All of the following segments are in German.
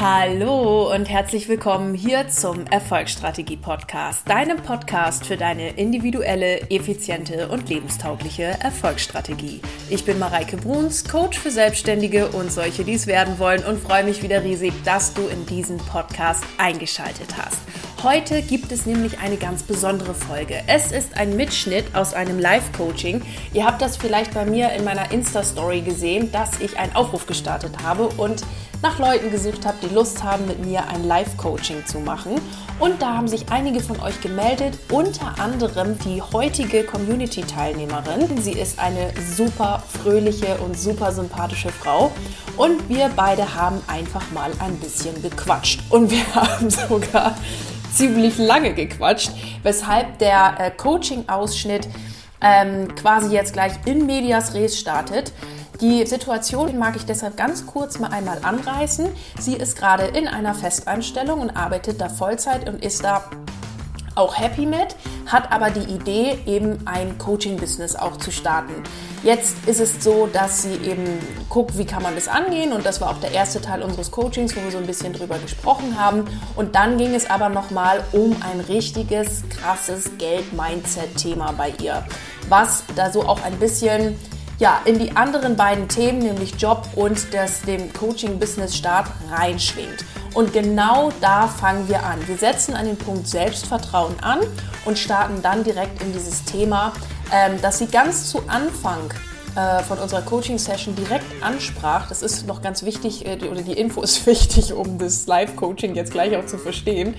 Hallo und herzlich willkommen hier zum Erfolgsstrategie Podcast, deinem Podcast für deine individuelle, effiziente und lebenstaugliche Erfolgsstrategie. Ich bin Mareike Bruns, Coach für Selbstständige und solche, die es werden wollen und freue mich wieder riesig, dass du in diesen Podcast eingeschaltet hast. Heute gibt es nämlich eine ganz besondere Folge. Es ist ein Mitschnitt aus einem Live-Coaching. Ihr habt das vielleicht bei mir in meiner Insta-Story gesehen, dass ich einen Aufruf gestartet habe und nach Leuten gesucht habe, die Lust haben, mit mir ein Live-Coaching zu machen. Und da haben sich einige von euch gemeldet, unter anderem die heutige Community-Teilnehmerin. Sie ist eine super fröhliche und super sympathische Frau. Und wir beide haben einfach mal ein bisschen gequatscht. Und wir haben sogar ziemlich lange gequatscht, weshalb der äh, Coaching-Ausschnitt ähm, quasi jetzt gleich in Medias Res startet. Die Situation mag ich deshalb ganz kurz mal einmal anreißen. Sie ist gerade in einer Festeinstellung und arbeitet da Vollzeit und ist da auch happy mit, hat aber die Idee, eben ein Coaching-Business auch zu starten. Jetzt ist es so, dass sie eben guckt, wie kann man das angehen und das war auch der erste Teil unseres Coachings, wo wir so ein bisschen drüber gesprochen haben. Und dann ging es aber nochmal um ein richtiges, krasses Geld-Mindset-Thema bei ihr, was da so auch ein bisschen ja, in die anderen beiden Themen, nämlich Job und das dem Coaching-Business-Start reinschwingt. Und genau da fangen wir an. Wir setzen an den Punkt Selbstvertrauen an und starten dann direkt in dieses Thema, ähm, das sie ganz zu Anfang äh, von unserer Coaching-Session direkt ansprach. Das ist noch ganz wichtig, äh, oder die Info ist wichtig, um das Live-Coaching jetzt gleich auch zu verstehen.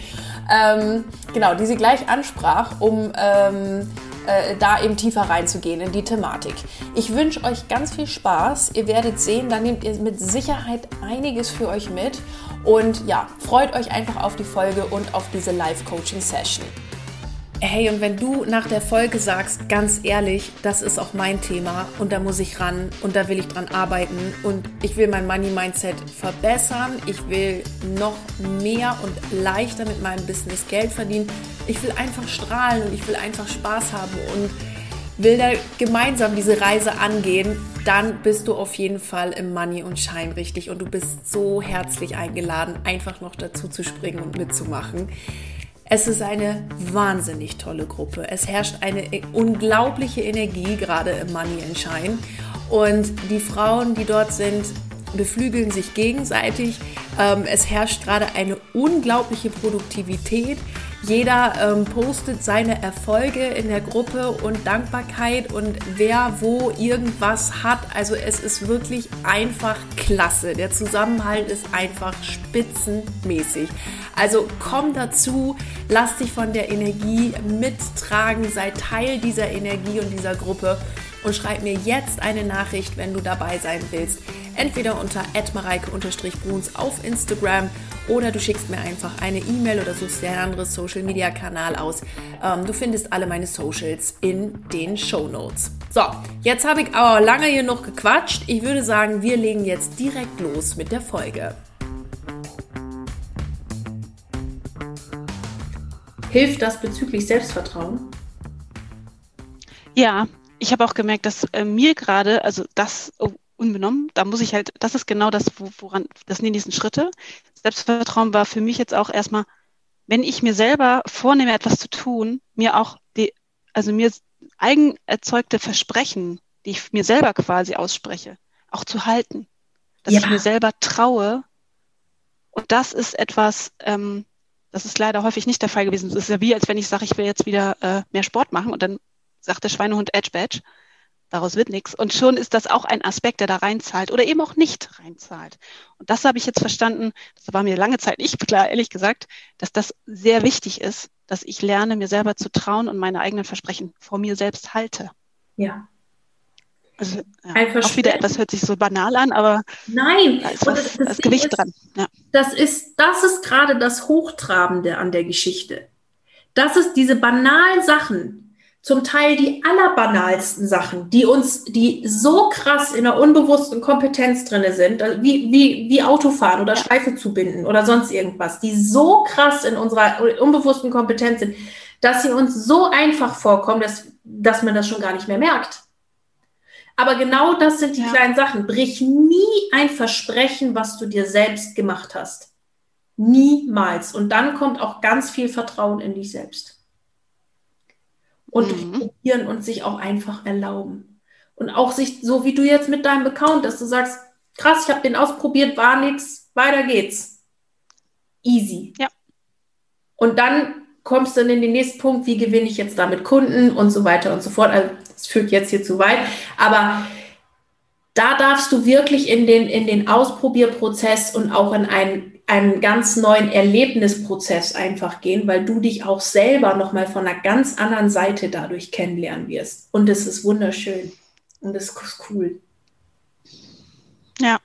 Ähm, genau, die sie gleich ansprach, um ähm, äh, da eben tiefer reinzugehen in die Thematik. Ich wünsche euch ganz viel Spaß. Ihr werdet sehen, da nehmt ihr mit Sicherheit einiges für euch mit. Und ja, freut euch einfach auf die Folge und auf diese Live-Coaching-Session. Hey, und wenn du nach der Folge sagst, ganz ehrlich, das ist auch mein Thema und da muss ich ran und da will ich dran arbeiten und ich will mein Money-Mindset verbessern, ich will noch mehr und leichter mit meinem Business Geld verdienen, ich will einfach strahlen und ich will einfach Spaß haben und will da gemeinsam diese Reise angehen, dann bist du auf jeden Fall im Money und Shine richtig und du bist so herzlich eingeladen, einfach noch dazu zu springen und mitzumachen. Es ist eine wahnsinnig tolle Gruppe. Es herrscht eine unglaubliche Energie, gerade im Money and Shine. Und die Frauen, die dort sind, beflügeln sich gegenseitig. Ähm, es herrscht gerade eine unglaubliche Produktivität. Jeder ähm, postet seine Erfolge in der Gruppe und Dankbarkeit und wer wo irgendwas hat. Also es ist wirklich einfach klasse. Der Zusammenhalt ist einfach spitzenmäßig. Also komm dazu, lass dich von der Energie mittragen, sei Teil dieser Energie und dieser Gruppe und schreib mir jetzt eine Nachricht, wenn du dabei sein willst. Entweder unter @mareike_bruns auf Instagram oder du schickst mir einfach eine E-Mail oder suchst dir ein anderes Social Media Kanal aus. Ähm, du findest alle meine Socials in den Show Notes. So, jetzt habe ich aber lange hier noch gequatscht. Ich würde sagen, wir legen jetzt direkt los mit der Folge. Hilft das bezüglich Selbstvertrauen? Ja, ich habe auch gemerkt, dass äh, mir gerade, also das oh, unbenommen, da muss ich halt, das ist genau das, woran, das sind die nächsten Schritte. Selbstvertrauen war für mich jetzt auch erstmal, wenn ich mir selber vornehme, etwas zu tun, mir auch die, also mir eigen erzeugte Versprechen, die ich mir selber quasi ausspreche, auch zu halten. Dass ja. ich mir selber traue. Und das ist etwas, ähm, das ist leider häufig nicht der Fall gewesen. Es ist ja wie, als wenn ich sage, ich will jetzt wieder äh, mehr Sport machen und dann sagt der Schweinehund Edge Badge. Daraus wird nichts. Und schon ist das auch ein Aspekt, der da reinzahlt oder eben auch nicht reinzahlt. Und das habe ich jetzt verstanden, das war mir lange Zeit nicht klar, ehrlich gesagt, dass das sehr wichtig ist, dass ich lerne, mir selber zu trauen und meine eigenen Versprechen vor mir selbst halte. Ja. Also, ja, auch wieder etwas hört sich so banal an, aber nein, da ist was, das, das, das Gewicht ist, dran. Ja. Das ist, das ist gerade das Hochtrabende an der Geschichte. Das ist diese banalen Sachen, zum Teil die allerbanalsten Sachen, die uns, die so krass in der unbewussten Kompetenz drin sind, also wie, wie, wie Autofahren oder Schleife zu binden oder sonst irgendwas, die so krass in unserer unbewussten Kompetenz sind, dass sie uns so einfach vorkommen, dass, dass man das schon gar nicht mehr merkt. Aber genau das sind die ja. kleinen Sachen. Brich nie ein Versprechen, was du dir selbst gemacht hast. Niemals. Und dann kommt auch ganz viel Vertrauen in dich selbst. Und mhm. probieren und sich auch einfach erlauben. Und auch sich, so wie du jetzt mit deinem Account, dass du sagst, krass, ich habe den ausprobiert, war nichts, weiter geht's. Easy. Ja. Und dann kommst du dann in den nächsten Punkt, wie gewinne ich jetzt damit Kunden und so weiter und so fort. Also das führt jetzt hier zu weit. Aber da darfst du wirklich in den, in den Ausprobierprozess und auch in einen, einen ganz neuen Erlebnisprozess einfach gehen, weil du dich auch selber nochmal von einer ganz anderen Seite dadurch kennenlernen wirst. Und das ist wunderschön. Und das ist cool. Ja.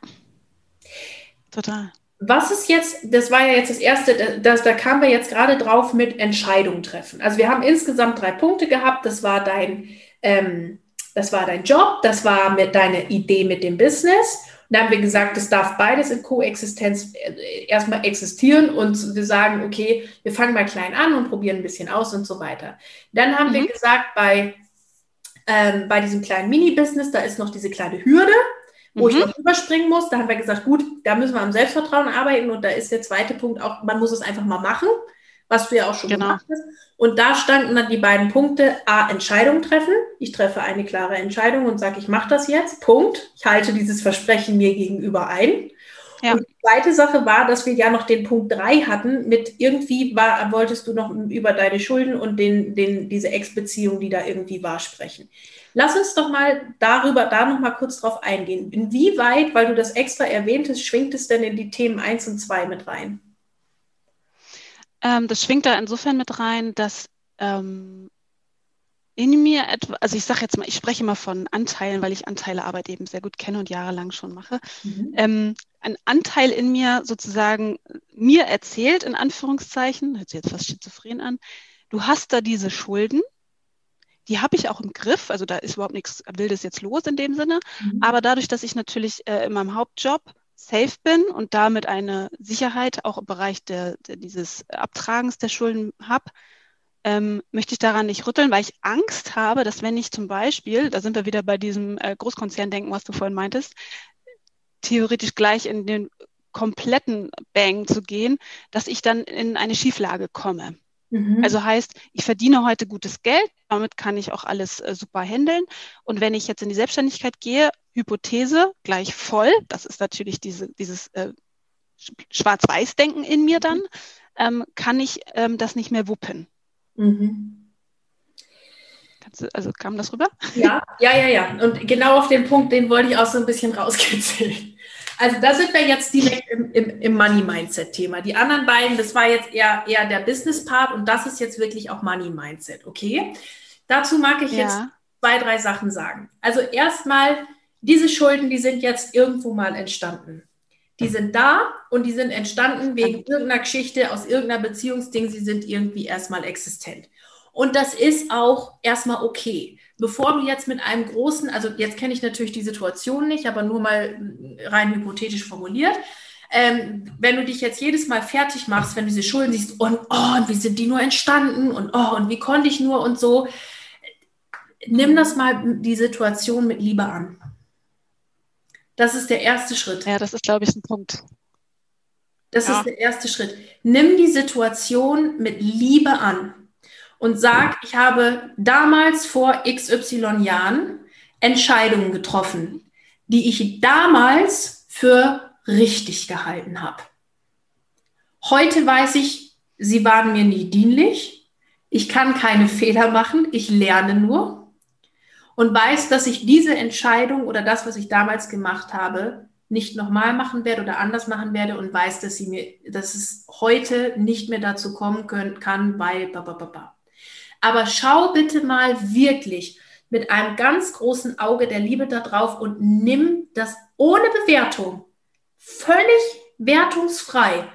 Total. Was ist jetzt, das war ja jetzt das erste, das, da kamen wir jetzt gerade drauf mit Entscheidung treffen. Also wir haben insgesamt drei Punkte gehabt. Das war dein, ähm, das war dein Job, das war mit deine Idee mit dem Business. Und dann haben wir gesagt, es darf beides in Koexistenz äh, erstmal existieren und wir sagen, okay, wir fangen mal klein an und probieren ein bisschen aus und so weiter. Dann haben mhm. wir gesagt, bei, ähm, bei diesem kleinen Mini-Business, da ist noch diese kleine Hürde, wo mhm. ich noch überspringen muss. Da haben wir gesagt, gut, da müssen wir am Selbstvertrauen arbeiten und da ist der zweite Punkt auch, man muss es einfach mal machen was du ja auch schon genau. gemacht hast. Und da standen dann die beiden Punkte, A, Entscheidung treffen. Ich treffe eine klare Entscheidung und sage, ich mache das jetzt, Punkt. Ich halte dieses Versprechen mir gegenüber ein. Ja. Und die zweite Sache war, dass wir ja noch den Punkt 3 hatten, mit irgendwie war, wolltest du noch über deine Schulden und den, den, diese Ex-Beziehung, die da irgendwie war, sprechen. Lass uns doch mal darüber, da noch mal kurz drauf eingehen. Inwieweit, weil du das extra erwähntest, schwingt es denn in die Themen 1 und 2 mit rein? Ähm, das schwingt da insofern mit rein, dass ähm, in mir etwa, also ich sage jetzt mal, ich spreche mal von Anteilen, weil ich Anteilearbeit eben sehr gut kenne und jahrelang schon mache. Mhm. Ähm, ein Anteil in mir sozusagen mir erzählt, in Anführungszeichen, hört sich jetzt fast schizophren an, du hast da diese Schulden, die habe ich auch im Griff, also da ist überhaupt nichts Wildes jetzt los in dem Sinne, mhm. aber dadurch, dass ich natürlich äh, in meinem Hauptjob safe bin und damit eine Sicherheit auch im Bereich der, der dieses Abtragens der Schulden habe, ähm, möchte ich daran nicht rütteln, weil ich Angst habe, dass wenn ich zum Beispiel, da sind wir wieder bei diesem äh, Großkonzerndenken, was du vorhin meintest, theoretisch gleich in den kompletten Bang zu gehen, dass ich dann in eine Schieflage komme. Mhm. Also heißt, ich verdiene heute gutes Geld, damit kann ich auch alles äh, super handeln. Und wenn ich jetzt in die Selbstständigkeit gehe, Hypothese gleich voll, das ist natürlich diese, dieses äh, Schwarz-Weiß-Denken in mir dann, ähm, kann ich ähm, das nicht mehr wuppen. Mhm. Du, also kam das rüber? Ja, ja, ja, ja. Und genau auf den Punkt, den wollte ich auch so ein bisschen rauskitzeln. Also da sind wir jetzt direkt im, im, im Money-Mindset-Thema. Die anderen beiden, das war jetzt eher, eher der Business-Part und das ist jetzt wirklich auch Money-Mindset, okay? Dazu mag ich ja. jetzt zwei, drei Sachen sagen. Also erstmal, diese Schulden, die sind jetzt irgendwo mal entstanden. Die sind da und die sind entstanden wegen irgendeiner Geschichte, aus irgendeiner Beziehungsding. Sie sind irgendwie erstmal existent. Und das ist auch erstmal okay. Bevor du jetzt mit einem großen, also jetzt kenne ich natürlich die Situation nicht, aber nur mal rein hypothetisch formuliert, ähm, wenn du dich jetzt jedes Mal fertig machst, wenn du diese Schulden siehst und, oh, und wie sind die nur entstanden und, oh, und wie konnte ich nur und so, nimm das mal die Situation mit Liebe an. Das ist der erste Schritt. Ja, das ist, glaube ich, ein Punkt. Das ja. ist der erste Schritt. Nimm die Situation mit Liebe an und sag, ich habe damals vor XY Jahren Entscheidungen getroffen, die ich damals für richtig gehalten habe. Heute weiß ich, sie waren mir nie dienlich. Ich kann keine Fehler machen. Ich lerne nur und weiß, dass ich diese Entscheidung oder das, was ich damals gemacht habe, nicht nochmal machen werde oder anders machen werde und weiß, dass sie mir, dass es heute nicht mehr dazu kommen können, kann, weil babababa. Aber schau bitte mal wirklich mit einem ganz großen Auge der Liebe da drauf und nimm das ohne Bewertung, völlig wertungsfrei,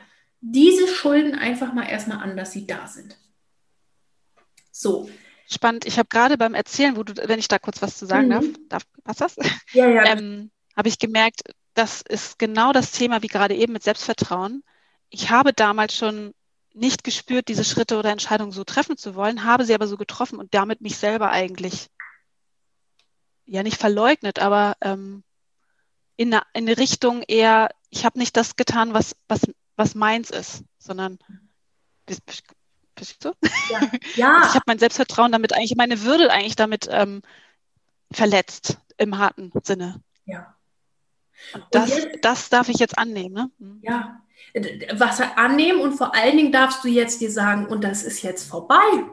diese Schulden einfach mal erstmal an, dass sie da sind. So, spannend. Ich habe gerade beim Erzählen, wo du, wenn ich da kurz was zu sagen mhm. darf, darf, passt das? Ja, ja. Ähm, habe ich gemerkt, das ist genau das Thema wie gerade eben mit Selbstvertrauen. Ich habe damals schon nicht gespürt, diese Schritte oder Entscheidungen so treffen zu wollen, habe sie aber so getroffen und damit mich selber eigentlich ja nicht verleugnet, aber ähm, in, eine, in eine Richtung eher, ich habe nicht das getan, was, was, was meins ist. sondern bist, du? Ja. ja. Also ich habe mein Selbstvertrauen damit eigentlich, meine Würde eigentlich damit ähm, verletzt im harten Sinne. Ja. Das, jetzt, das darf ich jetzt annehmen. Ne? Mhm. Ja, was annehmen und vor allen Dingen darfst du jetzt dir sagen, und das ist jetzt vorbei.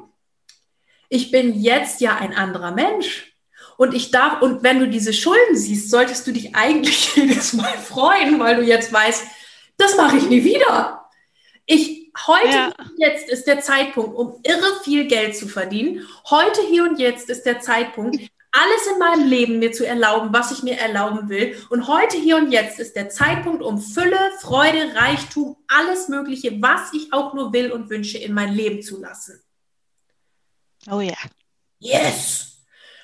Ich bin jetzt ja ein anderer Mensch. Und ich darf, und wenn du diese Schulden siehst, solltest du dich eigentlich jedes Mal freuen, weil du jetzt weißt, das mache ich nie wieder. Ich, heute, ja. jetzt ist der Zeitpunkt, um irre viel Geld zu verdienen. Heute, hier und jetzt ist der Zeitpunkt, alles in meinem Leben mir zu erlauben, was ich mir erlauben will. Und heute, hier und jetzt ist der Zeitpunkt, um Fülle, Freude, Reichtum, alles Mögliche, was ich auch nur will und wünsche, in mein Leben zu lassen. Oh ja. Yes!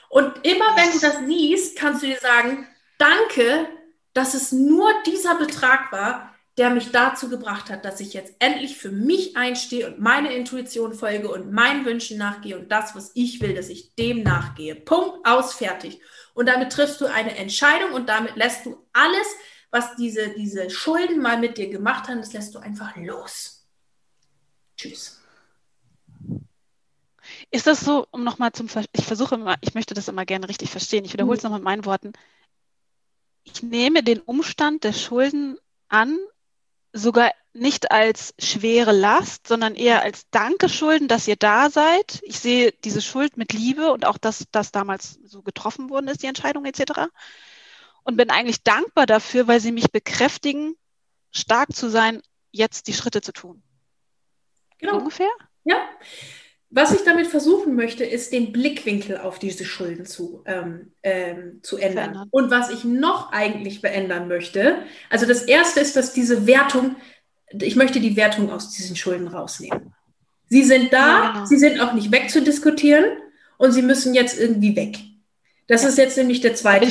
Und immer wenn du das siehst, kannst du dir sagen, danke, dass es nur dieser Betrag war, der mich dazu gebracht hat, dass ich jetzt endlich für mich einstehe und meine Intuition folge und meinen Wünschen nachgehe und das, was ich will, dass ich dem nachgehe. Punkt, aus, fertig. Und damit triffst du eine Entscheidung und damit lässt du alles, was diese, diese Schulden mal mit dir gemacht haben, das lässt du einfach los. Tschüss. Ist das so, um nochmal zum, Ver ich versuche immer, ich möchte das immer gerne richtig verstehen, ich wiederhole es mhm. nochmal mit meinen Worten. Ich nehme den Umstand der Schulden an, sogar nicht als schwere Last, sondern eher als Dankeschulden, dass ihr da seid. Ich sehe diese Schuld mit Liebe und auch, dass das damals so getroffen worden ist, die Entscheidung etc. Und bin eigentlich dankbar dafür, weil sie mich bekräftigen, stark zu sein, jetzt die Schritte zu tun. Genau. Ungefähr? Ja. Was ich damit versuchen möchte, ist den Blickwinkel auf diese Schulden zu, ähm, ähm, zu ändern. Verändern. Und was ich noch eigentlich verändern möchte, also das erste ist, dass diese Wertung, ich möchte die Wertung aus diesen Schulden rausnehmen. Sie sind da, ja, genau. sie sind auch nicht wegzudiskutieren und sie müssen jetzt irgendwie weg. Das ja. ist jetzt nämlich der zweite.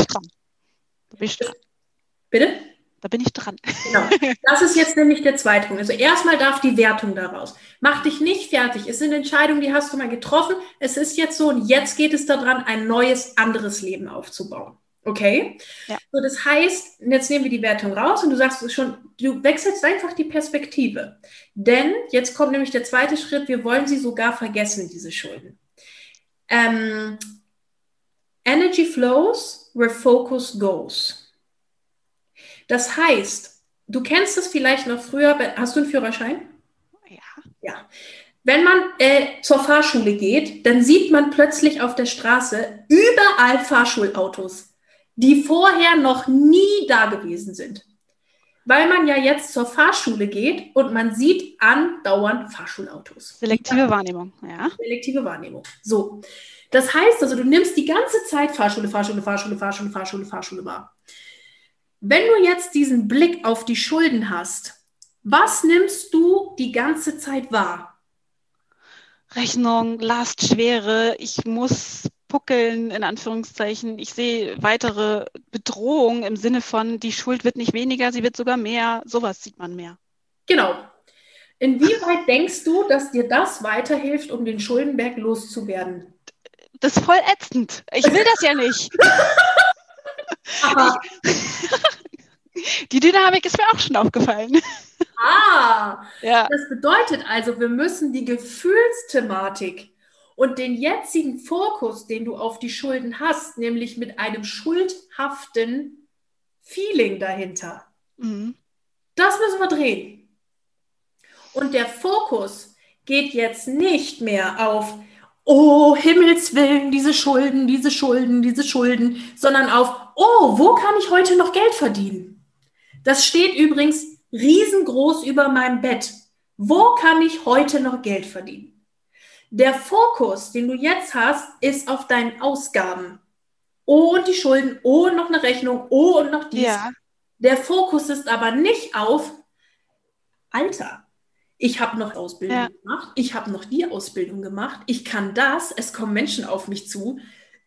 Bitte? Da bin ich dran. Genau. Das ist jetzt nämlich der zweite Punkt. Also erstmal darf die Wertung daraus. Mach dich nicht fertig. Es sind Entscheidungen, die hast du mal getroffen. Es ist jetzt so und jetzt geht es daran, ein neues, anderes Leben aufzubauen. Okay? Ja. So, das heißt, jetzt nehmen wir die Wertung raus und du sagst schon, du wechselst einfach die Perspektive. Denn jetzt kommt nämlich der zweite Schritt, wir wollen sie sogar vergessen, diese Schulden. Ähm, Energy flows where focus goes. Das heißt, du kennst es vielleicht noch früher, hast du einen Führerschein? Ja. Ja. Wenn man äh, zur Fahrschule geht, dann sieht man plötzlich auf der Straße überall Fahrschulautos, die vorher noch nie da gewesen sind. Weil man ja jetzt zur Fahrschule geht und man sieht andauernd Fahrschulautos. Selektive Wahrnehmung, ja. Selektive Wahrnehmung. So. Das heißt also, du nimmst die ganze Zeit Fahrschule, Fahrschule, Fahrschule, Fahrschule, Fahrschule, Fahrschule wahr. Wenn du jetzt diesen Blick auf die Schulden hast, was nimmst du die ganze Zeit wahr? Rechnung, Last, Schwere, ich muss puckeln, in Anführungszeichen. Ich sehe weitere Bedrohungen im Sinne von, die Schuld wird nicht weniger, sie wird sogar mehr. Sowas sieht man mehr. Genau. Inwieweit denkst du, dass dir das weiterhilft, um den Schuldenberg loszuwerden? Das ist voll ätzend. Ich will das ja nicht. Die Dynamik ist mir auch schon aufgefallen. Ah, ja. das bedeutet also, wir müssen die Gefühlsthematik und den jetzigen Fokus, den du auf die Schulden hast, nämlich mit einem schuldhaften Feeling dahinter, mhm. das müssen wir drehen. Und der Fokus geht jetzt nicht mehr auf, oh Himmels Willen, diese Schulden, diese Schulden, diese Schulden, sondern auf, oh, wo kann ich heute noch Geld verdienen? Das steht übrigens riesengroß über meinem Bett. Wo kann ich heute noch Geld verdienen? Der Fokus, den du jetzt hast, ist auf deinen Ausgaben. Oh, und die Schulden, oh, und noch eine Rechnung, oh, und noch dies. Ja. Der Fokus ist aber nicht auf, Alter, ich habe noch Ausbildung ja. gemacht, ich habe noch die Ausbildung gemacht, ich kann das, es kommen Menschen auf mich zu,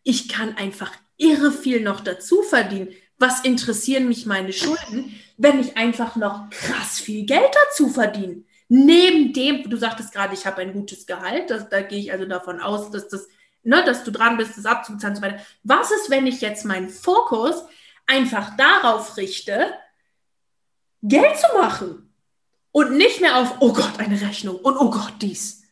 ich kann einfach irre viel noch dazu verdienen. Was interessieren mich meine Schulden, wenn ich einfach noch krass viel Geld dazu verdiene? Neben dem, du sagtest gerade, ich habe ein gutes Gehalt, das, da gehe ich also davon aus, dass das, ne, dass du dran bist, das abzuzahlen und so weiter. Was ist, wenn ich jetzt meinen Fokus einfach darauf richte, Geld zu machen? Und nicht mehr auf, oh Gott, eine Rechnung und oh Gott, dies.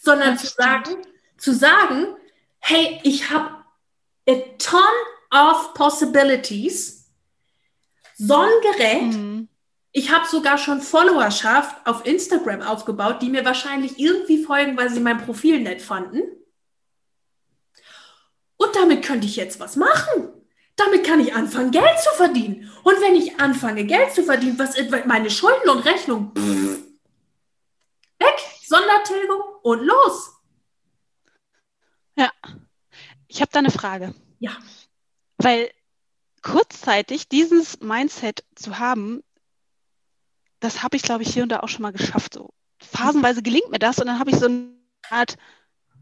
Sondern zu sagen, zu sagen, hey, ich habe a ton of possibilities. So ein Gerät, Mhm. ich habe sogar schon Followerschaft auf Instagram aufgebaut, die mir wahrscheinlich irgendwie folgen, weil sie mein Profil nett fanden. Und damit könnte ich jetzt was machen. Damit kann ich anfangen, Geld zu verdienen. Und wenn ich anfange, Geld zu verdienen, was meine Schulden und Rechnungen pff, weg, Sondertilgung und los. Ich habe da eine Frage. Ja. Weil kurzzeitig dieses Mindset zu haben, das habe ich, glaube ich, hier und da auch schon mal geschafft. So phasenweise gelingt mir das und dann habe ich so eine Art,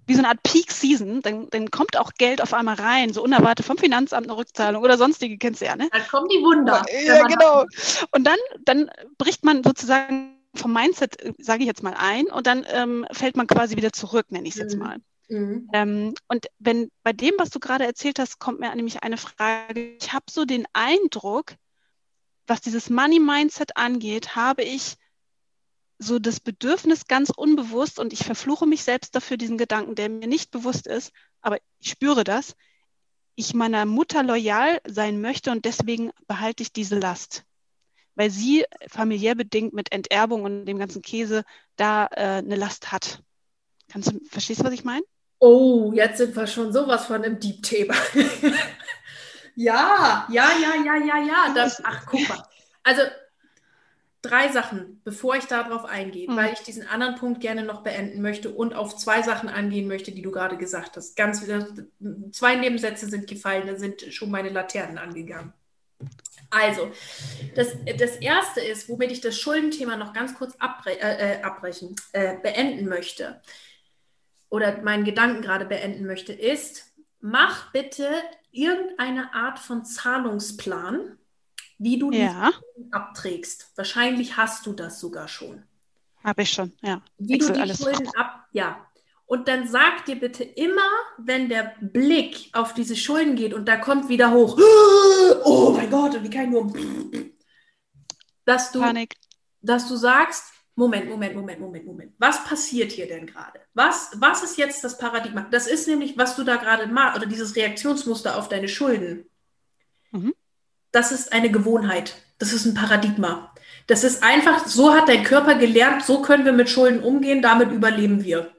wie so eine Art Peak Season, dann, dann kommt auch Geld auf einmal rein, so unerwartet vom Finanzamt eine Rückzahlung oder sonstige, kennst du ja, ne? Dann kommen die Wunder. Ja, genau. Und dann, dann bricht man sozusagen vom Mindset, sage ich jetzt mal, ein und dann ähm, fällt man quasi wieder zurück, nenne ich es jetzt Mhm. mal. Mhm. Ähm, und wenn bei dem, was du gerade erzählt hast, kommt mir nämlich eine Frage. Ich habe so den Eindruck, was dieses Money-Mindset angeht, habe ich so das Bedürfnis ganz unbewusst und ich verfluche mich selbst dafür, diesen Gedanken, der mir nicht bewusst ist, aber ich spüre das, ich meiner Mutter loyal sein möchte und deswegen behalte ich diese Last. Weil sie familiär bedingt mit Enterbung und dem ganzen Käse da äh, eine Last hat. Kannst du, verstehst du, was ich meine? Oh, jetzt sind wir schon sowas von einem Deep-Thema. ja, ja, ja, ja, ja, ja. Das, ach, guck mal. Also drei Sachen, bevor ich darauf eingehe, Mhm. weil ich diesen anderen Punkt gerne noch beenden möchte und auf zwei Sachen angehen möchte, die du gerade gesagt hast. Ganz wieder, zwei Nebensätze sind gefallen, da sind schon meine Laternen angegangen. Also, das, das erste ist, womit ich das Schuldenthema noch ganz kurz abre äh, äh, abbrechen, äh, beenden möchte oder meinen Gedanken gerade beenden möchte, ist, mach bitte irgendeine Art von Zahlungsplan, wie du die Ja, Schulden abträgst. Wahrscheinlich hast du das sogar schon. habe ich schon, ja. Wie Excel, du die. Schulden ab, ja. Und dann sag dir bitte immer, wenn der Blick auf diese Schulden geht und da kommt wieder hoch, oh mein Gott, und wie kann ich nur, dass du, Panik. dass du sagst, Moment, Moment, Moment, Moment, Moment. Was passiert hier denn gerade? Was, was ist jetzt das Paradigma? Das ist nämlich, was du da gerade machst, oder dieses Reaktionsmuster auf deine Schulden. Mhm. Das ist eine Gewohnheit. Das ist ein Paradigma. Das ist einfach, so hat dein Körper gelernt, so können wir mit Schulden umgehen, damit überleben wir.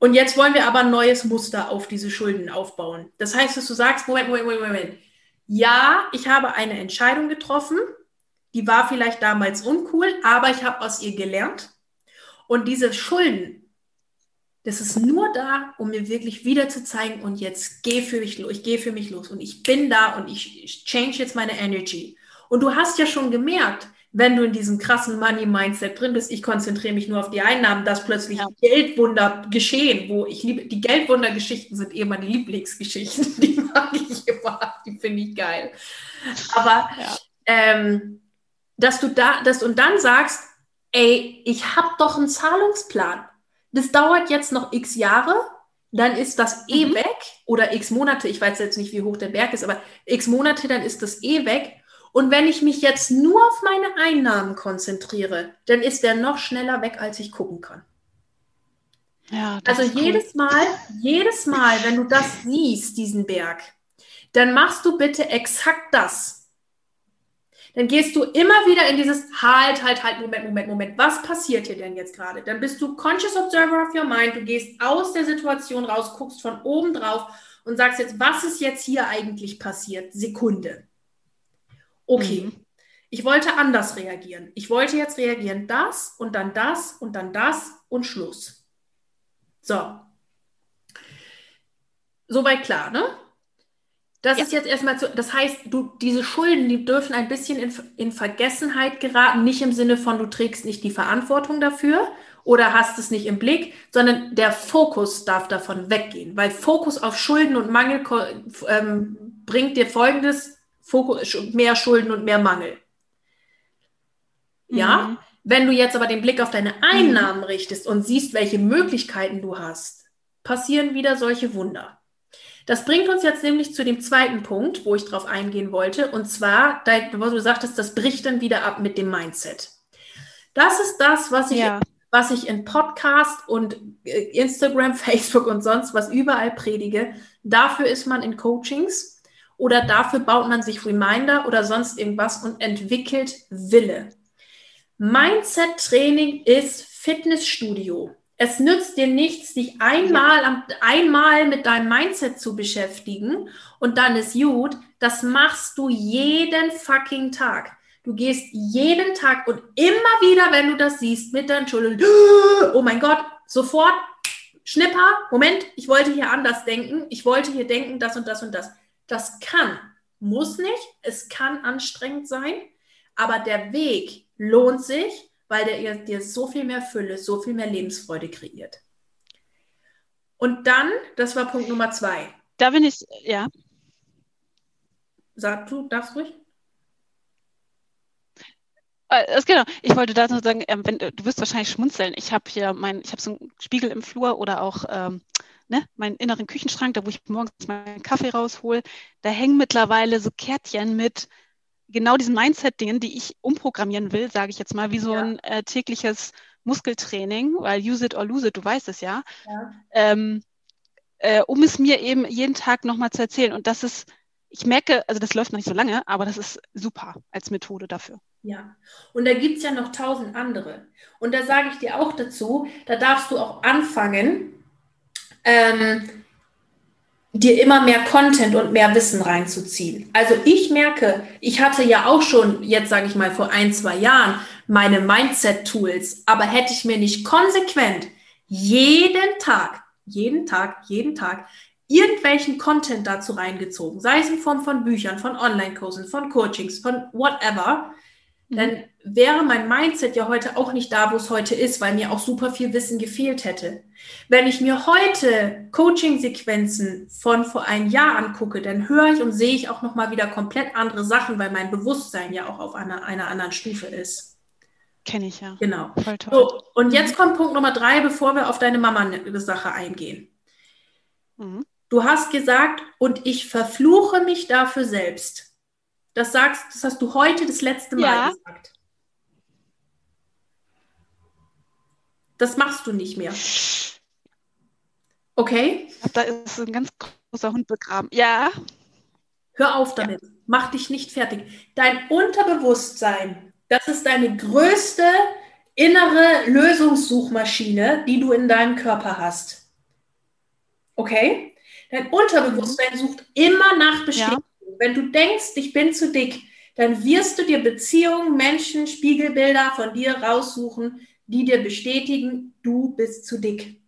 Und jetzt wollen wir aber ein neues Muster auf diese Schulden aufbauen. Das heißt, dass du sagst, Moment, Moment, Moment, Moment. Ja, ich habe eine Entscheidung getroffen, die war vielleicht damals uncool, aber ich habe aus ihr gelernt. Und diese Schulden, das ist nur da, um mir wirklich wieder zu zeigen, und jetzt geh für mich los, ich gehe für mich los und ich bin da und ich, ich change jetzt meine Energy. Und du hast ja schon gemerkt, wenn du in diesem krassen Money-Mindset drin bist, ich konzentriere mich nur auf die Einnahmen, dass plötzlich Ja. Geldwunder geschehen, wo ich liebe, die Geldwunder-Geschichten sind eh meine Lieblingsgeschichten, die mag ich immer, die finde ich geil. Aber Ja. ähm, dass du da, dass und dann sagst, ey, ich habe doch einen Zahlungsplan. Das dauert jetzt noch x Jahre, dann ist das eh Mhm. weg oder x Monate, ich weiß jetzt nicht, wie hoch der Berg ist, aber x Monate, dann ist das eh weg. Und wenn ich mich jetzt nur auf meine Einnahmen konzentriere, dann ist der noch schneller weg, als ich gucken kann. Ja, Also ist cool. jedes Mal, jedes Mal, wenn du das siehst, diesen Berg, dann machst du bitte exakt das. Dann gehst du immer wieder in dieses Halt, halt, halt, Moment, Moment, Moment. Was passiert hier denn jetzt gerade? Dann bist du Conscious Observer of your Mind. Du gehst aus der Situation raus, guckst von oben drauf und sagst jetzt, was ist jetzt hier eigentlich passiert? Sekunde. Okay. Mhm. Ich wollte anders reagieren. Ich wollte jetzt reagieren, das und dann das und dann das und Schluss. So. Soweit klar, ne? Das Ja. ist jetzt erstmal zu, das heißt, du, diese Schulden, die dürfen ein bisschen in, in Vergessenheit geraten, nicht im Sinne von, du trägst nicht die Verantwortung dafür oder hast es nicht im Blick, sondern der Fokus darf davon weggehen, weil Fokus auf Schulden und Mangel ähm, bringt dir folgendes, Fokus, mehr Schulden und mehr Mangel. Ja? Mhm. Wenn du jetzt aber den Blick auf deine Einnahmen richtest und siehst, welche Möglichkeiten du hast, passieren wieder solche Wunder. Das bringt uns jetzt nämlich zu dem zweiten Punkt, wo ich drauf eingehen wollte, und zwar, wo du sagtest, das bricht dann wieder ab mit dem Mindset. Das ist das, was ich, ja. was ich in Podcast und äh, Instagram, Facebook und sonst was überall predige. Dafür ist man in Coachings oder dafür baut man sich Reminder oder sonst irgendwas und entwickelt Wille. Mindset-Training ist Fitnessstudio. Es nützt dir nichts, dich einmal, einmal mit deinem Mindset zu beschäftigen und dann ist gut. Das machst du jeden fucking Tag. Du gehst jeden Tag und immer wieder, wenn du das siehst, mit deinen Schultern, oh mein Gott, sofort, Schnipper, Moment, ich wollte hier anders denken, ich wollte hier denken, das und das und das. Das kann, muss nicht, es kann anstrengend sein, aber der Weg lohnt sich, weil der dir so viel mehr Fülle, so viel mehr Lebensfreude kreiert. Und dann, das war Punkt Nummer zwei. Da bin ich, ja. Sag du, darfst ruhig. Äh, genau. Ich wollte dazu sagen, ähm, wenn, du wirst wahrscheinlich schmunzeln. Ich habe hier mein, ich habe so einen Spiegel im Flur oder auch ähm, ne, meinen inneren Küchenschrank, da wo ich morgens meinen Kaffee raushol. Da hängen mittlerweile so Kärtchen mit genau diesen Mindset-Dingen, die ich umprogrammieren will, sage ich jetzt mal, wie so ja. ein äh, tägliches Muskeltraining, weil use it or lose it, du weißt es ja, ja. Ähm, äh, um es mir eben jeden Tag nochmal zu erzählen. Und das ist, ich merke, also das läuft noch nicht so lange, aber das ist super als Methode dafür. Ja, und da gibt es ja noch tausend andere. Und da sage ich dir auch dazu, da darfst du auch anfangen, ähm, dir immer mehr Content und mehr Wissen reinzuziehen. Also ich merke, ich hatte ja auch schon, jetzt sage ich mal, vor ein, zwei Jahren meine Mindset-Tools, aber hätte ich mir nicht konsequent jeden Tag, jeden Tag, jeden Tag irgendwelchen Content dazu reingezogen, sei es in Form von Büchern, von Online-Kursen, von Coachings, von whatever. Dann wäre mein Mindset ja heute auch nicht da, wo es heute ist, weil mir auch super viel Wissen gefehlt hätte. Wenn ich mir heute Coaching-Sequenzen von vor einem Jahr angucke, dann höre ich und sehe ich auch nochmal wieder komplett andere Sachen, weil mein Bewusstsein ja auch auf einer, einer anderen Stufe ist. Kenne ich ja. Genau. Voll toll. So, und jetzt kommt Punkt Nummer drei, bevor wir auf deine Mama-Sache eingehen. Mhm. Du hast gesagt, und ich verfluche mich dafür selbst. Das sagst, das hast du heute das letzte Mal ja. gesagt. Das machst du nicht mehr. Okay? Da ist ein ganz großer Hund begraben. Ja. Hör auf damit. Ja. Mach dich nicht fertig. Dein Unterbewusstsein, das ist deine größte innere Lösungssuchmaschine, die du in deinem Körper hast. Okay? Dein Unterbewusstsein sucht immer nach Bestätigung. Wenn du denkst, ich bin zu dick, dann wirst du dir Beziehungen, Menschen, Spiegelbilder von dir raussuchen, die dir bestätigen, du bist zu dick.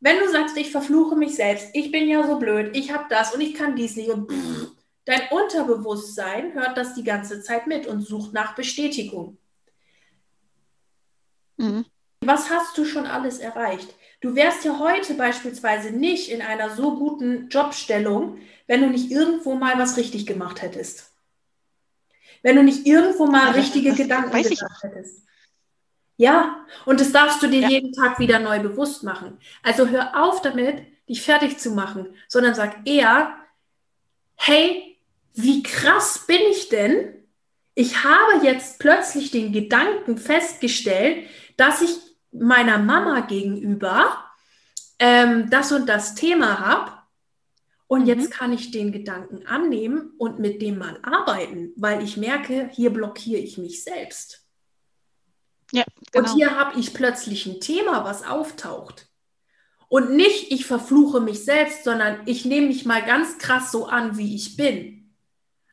Wenn du sagst, ich verfluche mich selbst, ich bin ja so blöd, ich habe das und ich kann dies nicht und pff, dein Unterbewusstsein hört das die ganze Zeit mit und sucht nach Bestätigung. Mhm. Was hast du schon alles erreicht? Du wärst ja heute beispielsweise nicht in einer so guten Jobstellung, wenn du nicht irgendwo mal was richtig gemacht hättest. Wenn du nicht irgendwo mal ja, richtige das, Gedanken gedacht hättest. Ja, und das darfst du dir ja. jeden Tag wieder neu bewusst machen. Also hör auf damit, dich fertig zu machen, sondern sag eher, hey, wie krass bin ich denn? Ich habe jetzt plötzlich den Gedanken festgestellt, dass ich meiner Mama gegenüber ähm, das und das Thema habe und mhm. jetzt kann ich den Gedanken annehmen und mit dem mal arbeiten, weil ich merke, hier blockiere ich mich selbst. Ja, genau. Und hier habe ich plötzlich ein Thema, was auftaucht. Und nicht, ich verfluche mich selbst, sondern ich nehme mich mal ganz krass so an, wie ich bin.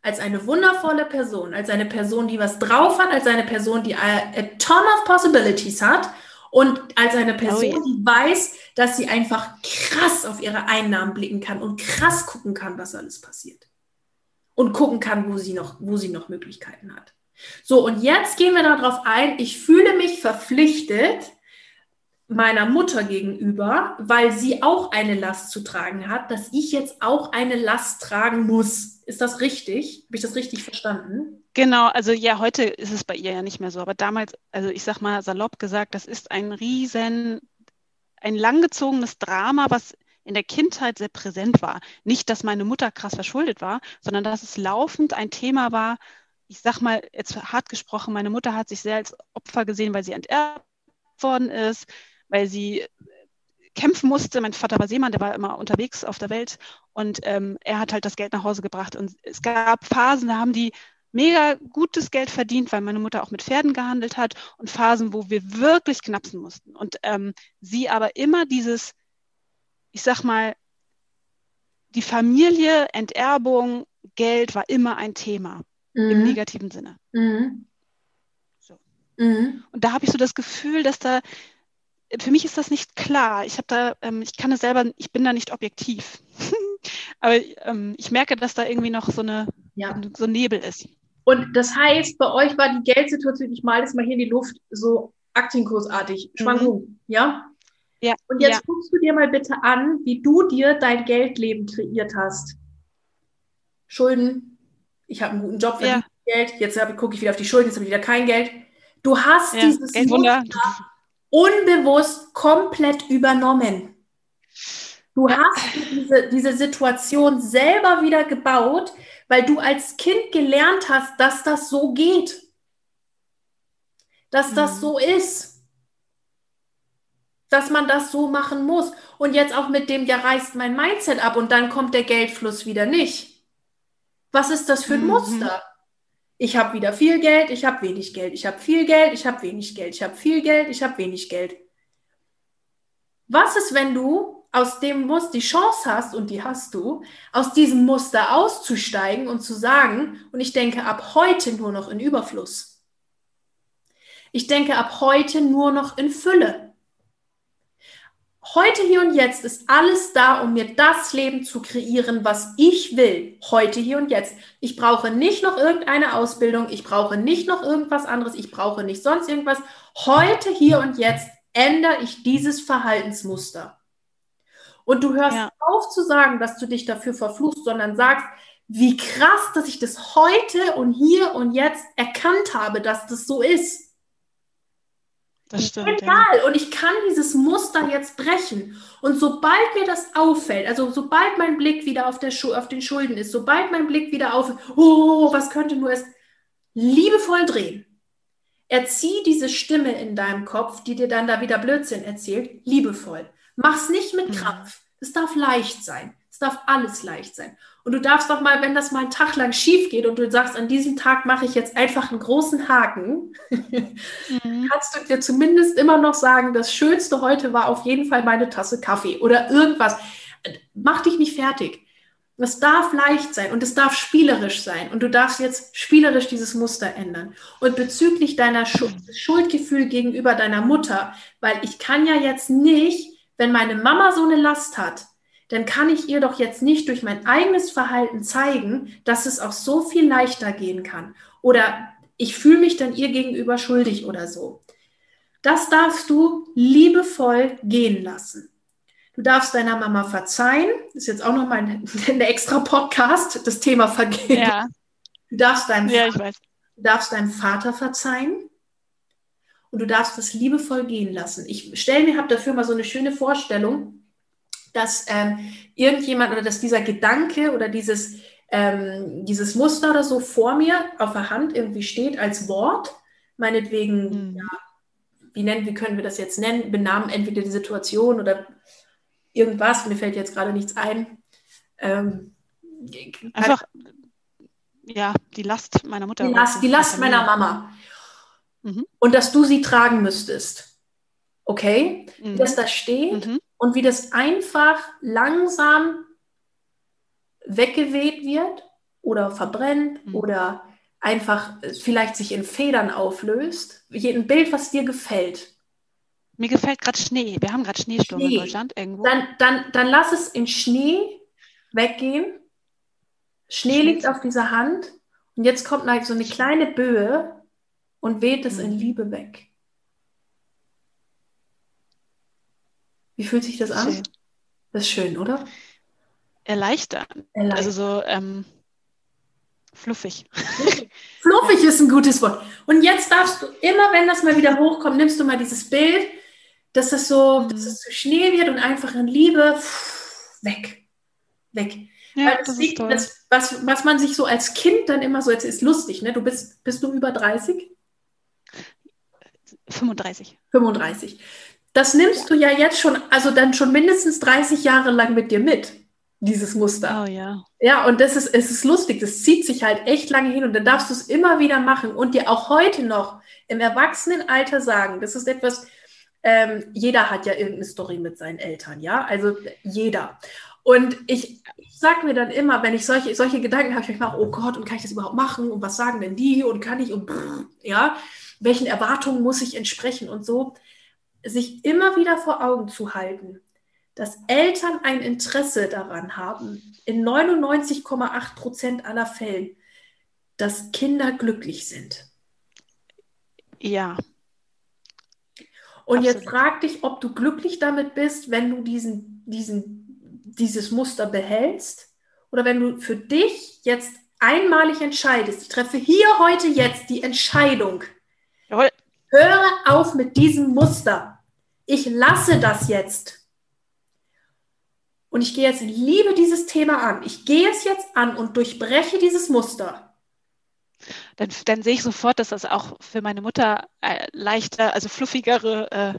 Als eine wundervolle Person, als eine Person, die was drauf hat, als eine Person, die a, a ton of possibilities hat und als eine Person, oh, die weiß, dass sie einfach krass auf ihre Einnahmen blicken kann und krass gucken kann, was alles passiert. Und gucken kann, wo sie noch, wo sie noch Möglichkeiten hat. So, und jetzt gehen wir darauf ein. Ich fühle mich verpflichtet meiner Mutter gegenüber, weil sie auch eine Last zu tragen hat, dass ich jetzt auch eine Last tragen muss. Ist das richtig? Habe ich das richtig verstanden? Genau, also ja, heute ist es bei ihr ja nicht mehr so, aber damals, also ich sag mal salopp gesagt, das ist ein riesen, ein langgezogenes Drama, was in der Kindheit sehr präsent war. Nicht, dass meine Mutter krass verschuldet war, sondern dass es laufend ein Thema war, ich sag mal, jetzt hart gesprochen, meine Mutter hat sich sehr als Opfer gesehen, weil sie enterbt worden ist, weil sie kämpfen musste. Mein Vater war Seemann, der war immer unterwegs auf der Welt und ähm, er hat halt das Geld nach Hause gebracht. Und es gab Phasen, da haben die mega gutes Geld verdient, weil meine Mutter auch mit Pferden gehandelt hat und Phasen, wo wir wirklich knapsen mussten. Und ähm, sie aber immer dieses, ich sag mal, die Familie, Enterbung, Geld war immer ein Thema mhm. im negativen Sinne. Mhm. So. Mhm. Und da habe ich so das Gefühl, dass da für mich ist das nicht klar. Ich habe da, ähm, ich kann es selber, ich bin da nicht objektiv. Aber ähm, ich merke, dass da irgendwie noch so eine ja. so ein Nebel ist. Und das heißt, bei euch war die Geldsituation, ich male das mal hier in die Luft, so aktienkursartig, Schwankung, mhm. ja? Ja. Und jetzt ja. guckst du dir mal bitte an, wie du dir dein Geldleben kreiert hast. Schulden, ich habe einen guten Job, verdient ja. Geld, jetzt gucke ich wieder auf die Schulden, jetzt habe ich wieder kein Geld. Du hast ja, dieses Muster unbewusst komplett übernommen. Du ja. hast diese, diese Situation selber wieder gebaut, weil du als Kind gelernt hast, dass das so geht. Dass mhm. das so ist. Dass man das so machen muss. Und jetzt auch mit dem, ja, reißt mein Mindset ab und dann kommt der Geldfluss wieder nicht. Was ist das für ein mhm. Muster? Ich habe wieder viel Geld, ich habe wenig Geld, ich habe viel Geld, ich habe wenig Geld, ich habe viel Geld, ich habe wenig Geld. Was ist, wenn du aus dem Muster die Chance hast, und die hast du, aus diesem Muster auszusteigen und zu sagen, und ich denke ab heute nur noch in Überfluss. Ich denke ab heute nur noch in Fülle. Heute, hier und jetzt ist alles da, um mir das Leben zu kreieren, was ich will. Heute, hier und jetzt. Ich brauche nicht noch irgendeine Ausbildung. Ich brauche nicht noch irgendwas anderes. Ich brauche nicht sonst irgendwas. Heute, hier und jetzt ändere ich dieses Verhaltensmuster. Und du hörst ja. auf zu sagen, dass du dich dafür verfluchst, sondern sagst, wie krass, dass ich das heute und hier und jetzt erkannt habe, dass das so ist. Das stimmt. Egal. Ja. Und ich kann dieses Muster jetzt brechen. Und sobald mir das auffällt, also sobald mein Blick wieder auf, der auf den Schulden ist, sobald mein Blick wieder auf, oh, was könnte nur es, liebevoll drehen. Erzieh diese Stimme in deinem Kopf, die dir dann da wieder Blödsinn erzählt, liebevoll. Mach's nicht mit mhm. Krampf. Es darf leicht sein. Es darf alles leicht sein. Und du darfst doch mal, wenn das mal einen Tag lang schief geht und du sagst, an diesem Tag mache ich jetzt einfach einen großen Haken, mhm. kannst du dir zumindest immer noch sagen, das Schönste heute war auf jeden Fall meine Tasse Kaffee oder irgendwas. Mach dich nicht fertig. Es darf leicht sein und es darf spielerisch sein. Und du darfst jetzt spielerisch dieses Muster ändern. Und bezüglich deiner Schuld, Schuldgefühl gegenüber deiner Mutter, weil ich kann ja jetzt nicht, wenn meine Mama so eine Last hat, dann kann ich ihr doch jetzt nicht durch mein eigenes Verhalten zeigen, dass es auch so viel leichter gehen kann. Oder ich fühle mich dann ihr gegenüber schuldig oder so. Das darfst du liebevoll gehen lassen. Du darfst deiner Mama verzeihen. Das ist jetzt auch nochmal ein, ein extra Podcast, das Thema Vergehen. Ja. Du darfst deinem, ja, Vater, du darfst deinem Vater verzeihen und du darfst das liebevoll gehen lassen. Ich stelle mir, habe dafür mal so eine schöne Vorstellung dass ähm, irgendjemand oder dass dieser Gedanke oder dieses, ähm, dieses Muster oder so vor mir auf der Hand irgendwie steht als Wort, meinetwegen, mhm. ja, wie nennen, wie können wir das jetzt nennen, benamen entweder die Situation oder irgendwas, mir fällt jetzt gerade nichts ein. Ähm, Einfach, ja, die Last meiner Mutter. Die Last, die Last meiner Mama. Mhm. Und dass du sie tragen müsstest. Okay? Mhm. Dass da steht, mhm und wie das einfach langsam weggeweht wird oder verbrennt mhm. oder einfach vielleicht sich in Federn auflöst. Ein Bild, was dir gefällt. Mir gefällt gerade Schnee. Wir haben gerade Schneesturm Schnee. in Deutschland irgendwo. Dann, dann, dann lass es in Schnee weggehen. Schnee, Schnee liegt auf dieser Hand und jetzt kommt halt so eine kleine Böe und weht es mhm. in Liebe weg. Wie fühlt sich das an? Schön. Das ist schön, oder? Erleichtern. Erleichtern. Also so ähm, fluffig. fluffig ist ein gutes Wort. Und jetzt darfst du immer, wenn das mal wieder hochkommt, nimmst du mal dieses Bild, dass das so, mhm. dass es so Schnee wird und einfach in Liebe weg. Weg. Ja, Weil das, das liegt, das, was, was man sich so als Kind dann immer so, jetzt ist lustig, ne? Du bist, bist du über 30? 35. 35. Das nimmst du ja jetzt schon, also dann schon mindestens 30 Jahre lang mit dir mit, dieses Muster. Oh ja. Ja, und das ist, es ist lustig, das zieht sich halt echt lange hin und dann darfst du es immer wieder machen und dir auch heute noch im Erwachsenenalter sagen, das ist etwas, ähm, jeder hat ja irgendeine Story mit seinen Eltern, ja, also jeder. Und ich, ich sage mir dann immer, wenn ich solche, solche Gedanken habe, ich mache, oh Gott, und kann ich das überhaupt machen? Und was sagen denn die? Und kann ich? Und ja, welchen Erwartungen muss ich entsprechen? Und so, sich immer wieder vor Augen zu halten, dass Eltern ein Interesse daran haben, in 99,8 Prozent aller Fällen, dass Kinder glücklich sind. Ja. Und Absolut. jetzt frag dich, ob du glücklich damit bist, wenn du diesen, diesen, dieses Muster behältst oder wenn du für dich jetzt einmalig entscheidest, ich treffe hier heute jetzt die Entscheidung. Jawohl. Höre auf mit diesem Muster. Ich lasse das jetzt. Und ich gehe jetzt in Liebe dieses Thema an. Ich gehe es jetzt an und durchbreche dieses Muster. Dann, dann sehe ich sofort, dass das auch für meine Mutter äh, leichter, also fluffigere, äh,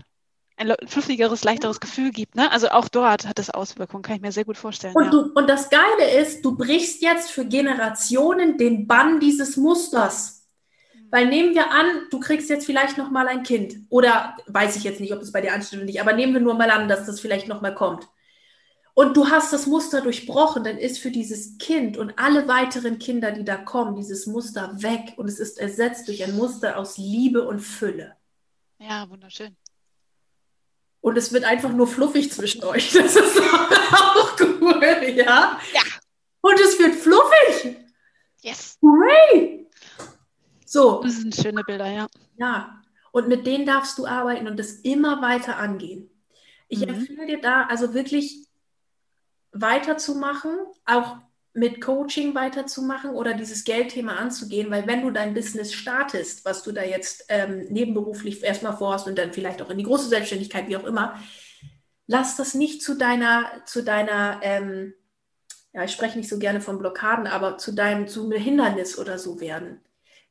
ein fluffigeres, leichteres Gefühl gibt. Ne? Also auch dort hat es Auswirkungen, kann ich mir sehr gut vorstellen. Und, ja. du, und das Geile ist, du brichst jetzt für Generationen den Bann dieses Musters. Weil nehmen wir an, du kriegst jetzt vielleicht noch mal ein Kind oder weiß ich jetzt nicht, ob es bei dir ansteht oder nicht, aber nehmen wir nur mal an, dass das vielleicht noch mal kommt. Und du hast das Muster durchbrochen, dann ist für dieses Kind und alle weiteren Kinder, die da kommen, dieses Muster weg und es ist ersetzt durch ein Muster aus Liebe und Fülle. Ja, wunderschön. Und es wird einfach nur fluffig zwischen euch. Das ist auch cool, ja? Ja. Und es wird fluffig. Yes. Hooray! So. Das sind schöne Bilder, ja. Ja. Und mit denen darfst du arbeiten und das immer weiter angehen. Ich mhm. empfehle dir da also wirklich weiterzumachen, auch mit Coaching weiterzumachen oder dieses Geldthema anzugehen, weil wenn du dein Business startest, was du da jetzt ähm, nebenberuflich erstmal vorhast und dann vielleicht auch in die große Selbstständigkeit, wie auch immer, lass das nicht zu deiner, zu deiner, ähm, ja, ich spreche nicht so gerne von Blockaden, aber zu deinem, zu einem Hindernis oder so werden.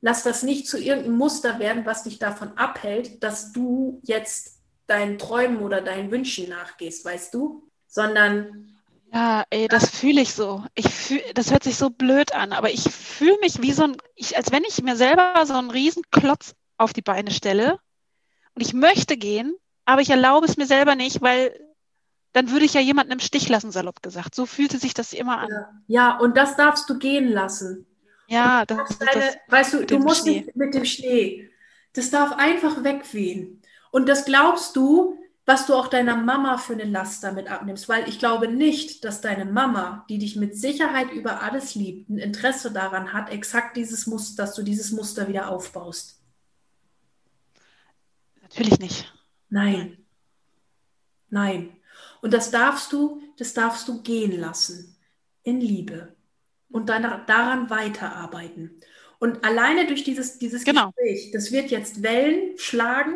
Lass das nicht zu irgendeinem Muster werden, was dich davon abhält, dass du jetzt deinen Träumen oder deinen Wünschen nachgehst, weißt du? Sondern. Ja, ey, das fühle ich so. Ich fühl, das hört sich so blöd an, aber ich fühle mich wie so ein, ich, als wenn ich mir selber so einen riesen Klotz auf die Beine stelle und ich möchte gehen, aber ich erlaube es mir selber nicht, weil dann würde ich ja jemanden im Stich lassen, salopp gesagt. So fühlte sich das immer an. Ja, ja und das darfst du gehen lassen. Ja, das, deine, das weißt du, du musst Schnee. nicht mit dem Schnee. Das darf einfach wegwehen. Und das glaubst du, was du auch deiner Mama für eine Last damit abnimmst, weil ich glaube nicht, dass deine Mama, die dich mit Sicherheit über alles liebt, ein Interesse daran hat, exakt dieses Muster, dass du dieses Muster wieder aufbaust. Natürlich nicht. Nein. Nein. Und das darfst du, das darfst du gehen lassen. In Liebe und dann daran weiterarbeiten. Und alleine durch dieses, dieses genau. Gespräch, das wird jetzt Wellen schlagen.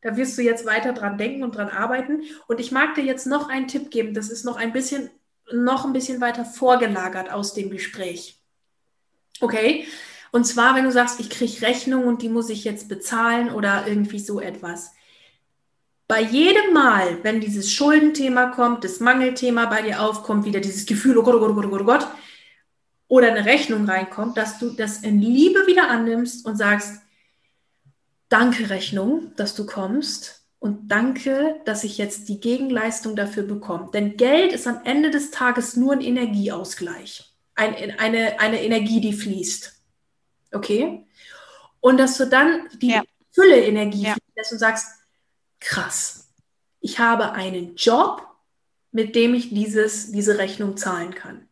Da wirst du jetzt weiter dran denken und dran arbeiten. Und ich mag dir jetzt noch einen Tipp geben. Das ist noch ein bisschen, noch ein bisschen weiter vorgelagert aus dem Gespräch. Okay? Und zwar, wenn du sagst, ich kriege Rechnung und die muss ich jetzt bezahlen oder irgendwie so etwas. Bei jedem Mal, wenn dieses Schuldenthema kommt, das Mangelthema bei dir aufkommt, wieder dieses Gefühl, oh Gott, oh Gott, oh Gott, oh Gott, oder eine Rechnung reinkommt, dass du das in Liebe wieder annimmst und sagst, danke Rechnung, dass du kommst und danke, dass ich jetzt die Gegenleistung dafür bekomme. Denn Geld ist am Ende des Tages nur ein Energieausgleich, ein, eine, eine Energie, die fließt. Okay? Und dass du dann die ja. Fülle Energie ja. fließt und sagst, krass, ich habe einen Job, mit dem ich dieses, diese Rechnung zahlen kann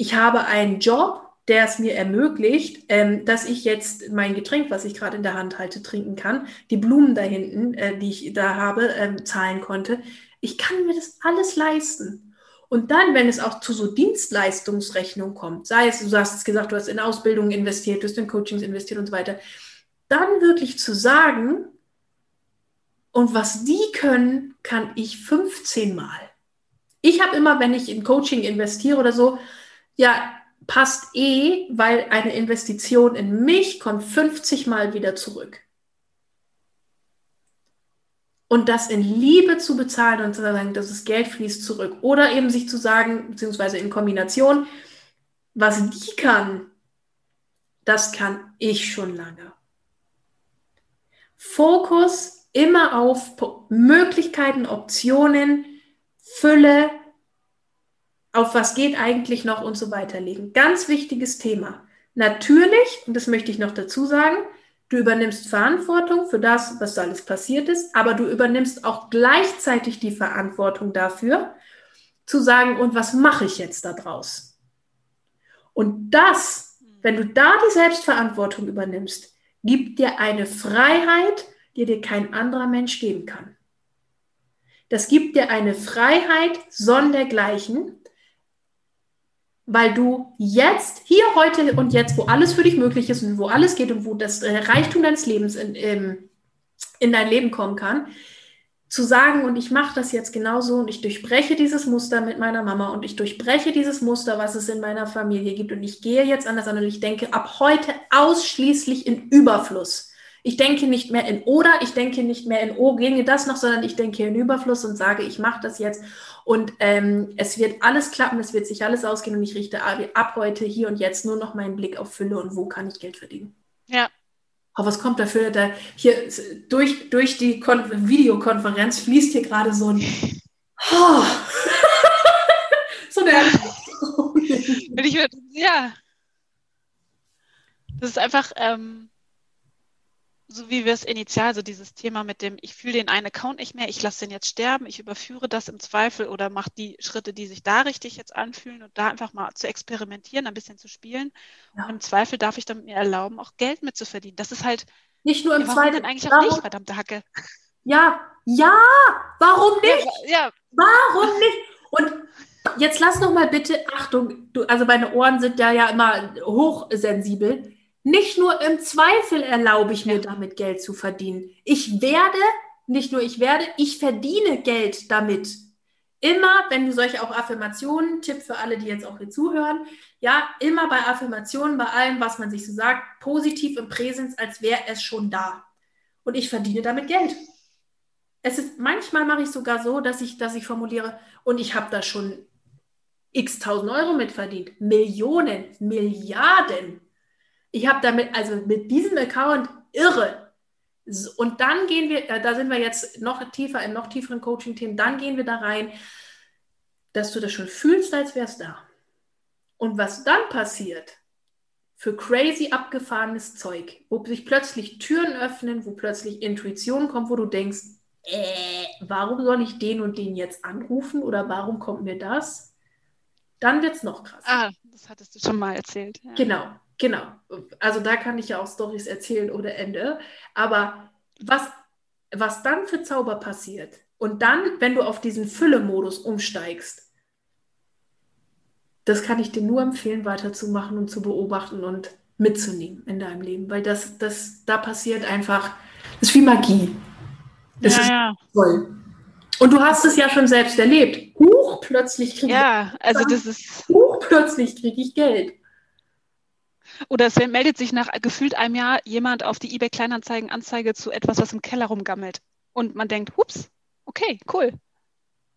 ich habe einen Job, der es mir ermöglicht, ähm, dass ich jetzt mein Getränk, was ich gerade in der Hand halte, trinken kann, die Blumen da hinten, äh, die ich da habe, ähm, zahlen konnte. Ich kann mir das alles leisten. Und dann, wenn es auch zu so Dienstleistungsrechnungen kommt, sei es, du hast es gesagt, du hast in Ausbildung investiert, du hast in Coachings investiert und so weiter, dann wirklich zu sagen, und was die können, kann ich 15 Mal. Ich habe immer, wenn ich in Coaching investiere oder so, Ja, passt eh, weil eine Investition in mich kommt 50 Mal wieder zurück. Und das in Liebe zu bezahlen und zu sagen, dass das Geld fließt zurück. Oder eben sich zu sagen, beziehungsweise in Kombination, was die kann, das kann ich schon lange. Fokus immer auf Möglichkeiten, Optionen, Fülle, auf was geht eigentlich noch und so weiter legen. Ganz wichtiges Thema. Natürlich, und das möchte ich noch dazu sagen, du übernimmst Verantwortung für das, was da alles passiert ist, aber du übernimmst auch gleichzeitig die Verantwortung dafür, zu sagen, und was mache ich jetzt daraus? Und das, wenn du da die Selbstverantwortung übernimmst, gibt dir eine Freiheit, die dir kein anderer Mensch geben kann. Das gibt dir eine Freiheit sondergleichen, weil du jetzt, hier, heute und jetzt, wo alles für dich möglich ist und wo alles geht und wo das äh, Reichtum deines Lebens in, in, in dein Leben kommen kann, zu sagen, und ich mache das jetzt genauso und ich durchbreche dieses Muster mit meiner Mama und ich durchbreche dieses Muster, was es in meiner Familie gibt und ich gehe jetzt anders an und ich denke ab heute ausschließlich in Überfluss. Ich denke nicht mehr in oder, ich denke nicht mehr in oh, ginge das noch, sondern ich denke in Überfluss und sage, ich mache das jetzt und ähm, es wird alles klappen, es wird sich alles ausgehen und ich richte ab heute, hier und jetzt nur noch meinen Blick auf Fülle und wo kann ich Geld verdienen. Ja. Aber was kommt dafür? Da hier durch, durch die Kon Videokonferenz fließt hier gerade so ein oh, so eine ich, ja. Das ist einfach, ähm, so wie wir es initial, so dieses Thema mit dem, ich fühle den einen Account nicht mehr, ich lasse den jetzt sterben, ich überführe das im Zweifel oder mache die Schritte, die sich da richtig jetzt anfühlen und da einfach mal zu experimentieren, ein bisschen zu spielen. Ja. Und im Zweifel darf ich dann mir erlauben, auch Geld mitzuverdienen. Das ist halt nicht nur im ja, Zweifel. eigentlich auch nicht, verdammte Hacke. Ja, ja, warum nicht? Ja, ja. Warum nicht? Und jetzt lass noch mal bitte, Achtung, du, also meine Ohren sind ja ja immer hochsensibel nicht nur im Zweifel erlaube ich mir damit Geld zu verdienen. Ich werde, nicht nur ich werde, ich verdiene Geld damit. Immer, wenn du solche auch Affirmationen, Tipp für alle, die jetzt auch hier zuhören, ja, immer bei Affirmationen, bei allem, was man sich so sagt, positiv im Präsens, als wäre es schon da. Und ich verdiene damit Geld. Es ist, manchmal mache ich sogar so, dass ich, dass ich formuliere, und ich habe da schon x tausend Euro mitverdient. Millionen, Milliarden. Ich habe damit, also mit diesem Account irre. Und dann gehen wir, äh, da sind wir jetzt noch tiefer in noch tieferen Coaching-Themen, dann gehen wir da rein, dass du das schon fühlst, als wär's da. Und was dann passiert, für crazy abgefahrenes Zeug, wo sich plötzlich Türen öffnen, wo plötzlich Intuition kommt, wo du denkst, äh, warum soll ich den und den jetzt anrufen oder warum kommt mir das? Dann wird es noch krasser. Ah, das hattest du schon mal erzählt. Ja. Genau. Genau. Also da kann ich ja auch Stories erzählen ohne Ende. Aber was, was dann für Zauber passiert und dann, wenn du auf diesen Fülle-Modus umsteigst, das kann ich dir nur empfehlen, weiterzumachen und zu beobachten und mitzunehmen in deinem Leben, weil das, das, da passiert einfach, das ist wie Magie. Das ja, ist ja. toll. Und du hast es ja schon selbst erlebt. Huch, plötzlich kriege ja, ich, also das ist Huch, plötzlich kriege ich Geld. Oder es meldet sich nach gefühlt einem Jahr jemand auf die eBay Kleinanzeigen Anzeige zu etwas, was im Keller rumgammelt. Und man denkt, hups, okay, cool.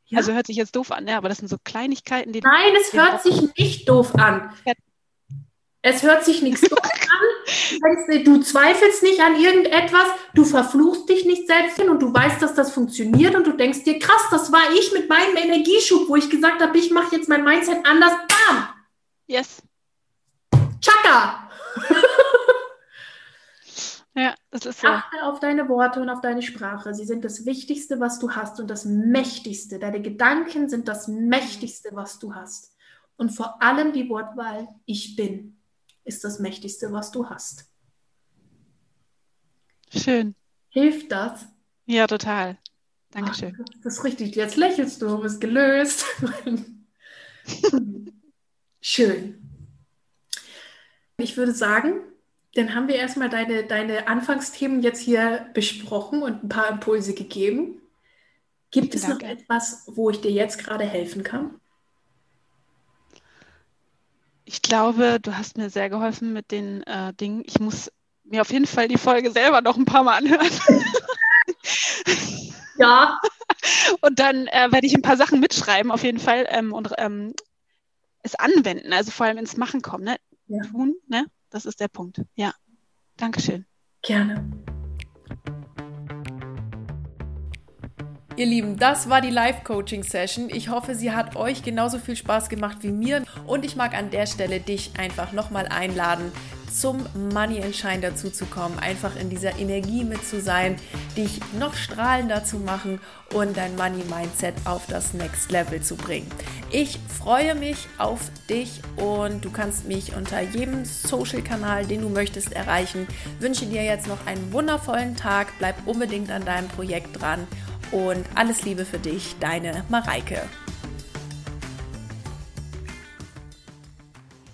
Ja. Also hört sich jetzt doof an, ja, aber das sind so Kleinigkeiten, die. Nein, es hört sich nicht doof an. Es hört sich nichts doof an. Du zweifelst nicht an irgendetwas, du verfluchst dich nicht selbst hin und du weißt, dass das funktioniert und du denkst dir, krass, das war ich mit meinem Energieschub, wo ich gesagt habe, ich mache jetzt mein Mindset anders. Bam! Yes. Chaka! ja, das ist so. Achte auf deine Worte und auf deine Sprache. Sie sind das Wichtigste, was du hast und das Mächtigste. Deine Gedanken sind das Mächtigste, was du hast. Und vor allem die Wortwahl Ich bin ist das Mächtigste, was du hast. Schön. Hilft das? Ja, total. Dankeschön. Ach, das ist richtig. Jetzt lächelst du, bist gelöst. Schön. Ich würde sagen, dann haben wir erstmal deine, deine Anfangsthemen jetzt hier besprochen und ein paar Impulse gegeben. Gibt es noch etwas, wo ich dir jetzt gerade helfen kann? Ich glaube, du hast mir sehr geholfen mit den äh, Dingen. Ich muss mir auf jeden Fall die Folge selber noch ein paar Mal anhören. Ja. Und dann äh, werde ich ein paar Sachen mitschreiben, auf jeden Fall, ähm, und ähm, es anwenden, also vor allem ins Machen kommen, ne? Ja. Tun, ne? Das ist der Punkt. Ja. Dankeschön. Gerne. Ihr Lieben, das war die Live-Coaching-Session. Ich hoffe, sie hat euch genauso viel Spaß gemacht wie mir. Und ich mag an der Stelle dich einfach nochmal einladen, zum Money and Shine dazu zu kommen, einfach in dieser Energie mit zu sein, dich noch strahlender zu machen und dein Money Mindset auf das Next Level zu bringen. Ich freue mich auf dich und du kannst mich unter jedem Social Kanal, den du möchtest, erreichen. Wünsche dir jetzt noch einen wundervollen Tag, bleib unbedingt an deinem Projekt dran und alles Liebe für dich, deine Mareike.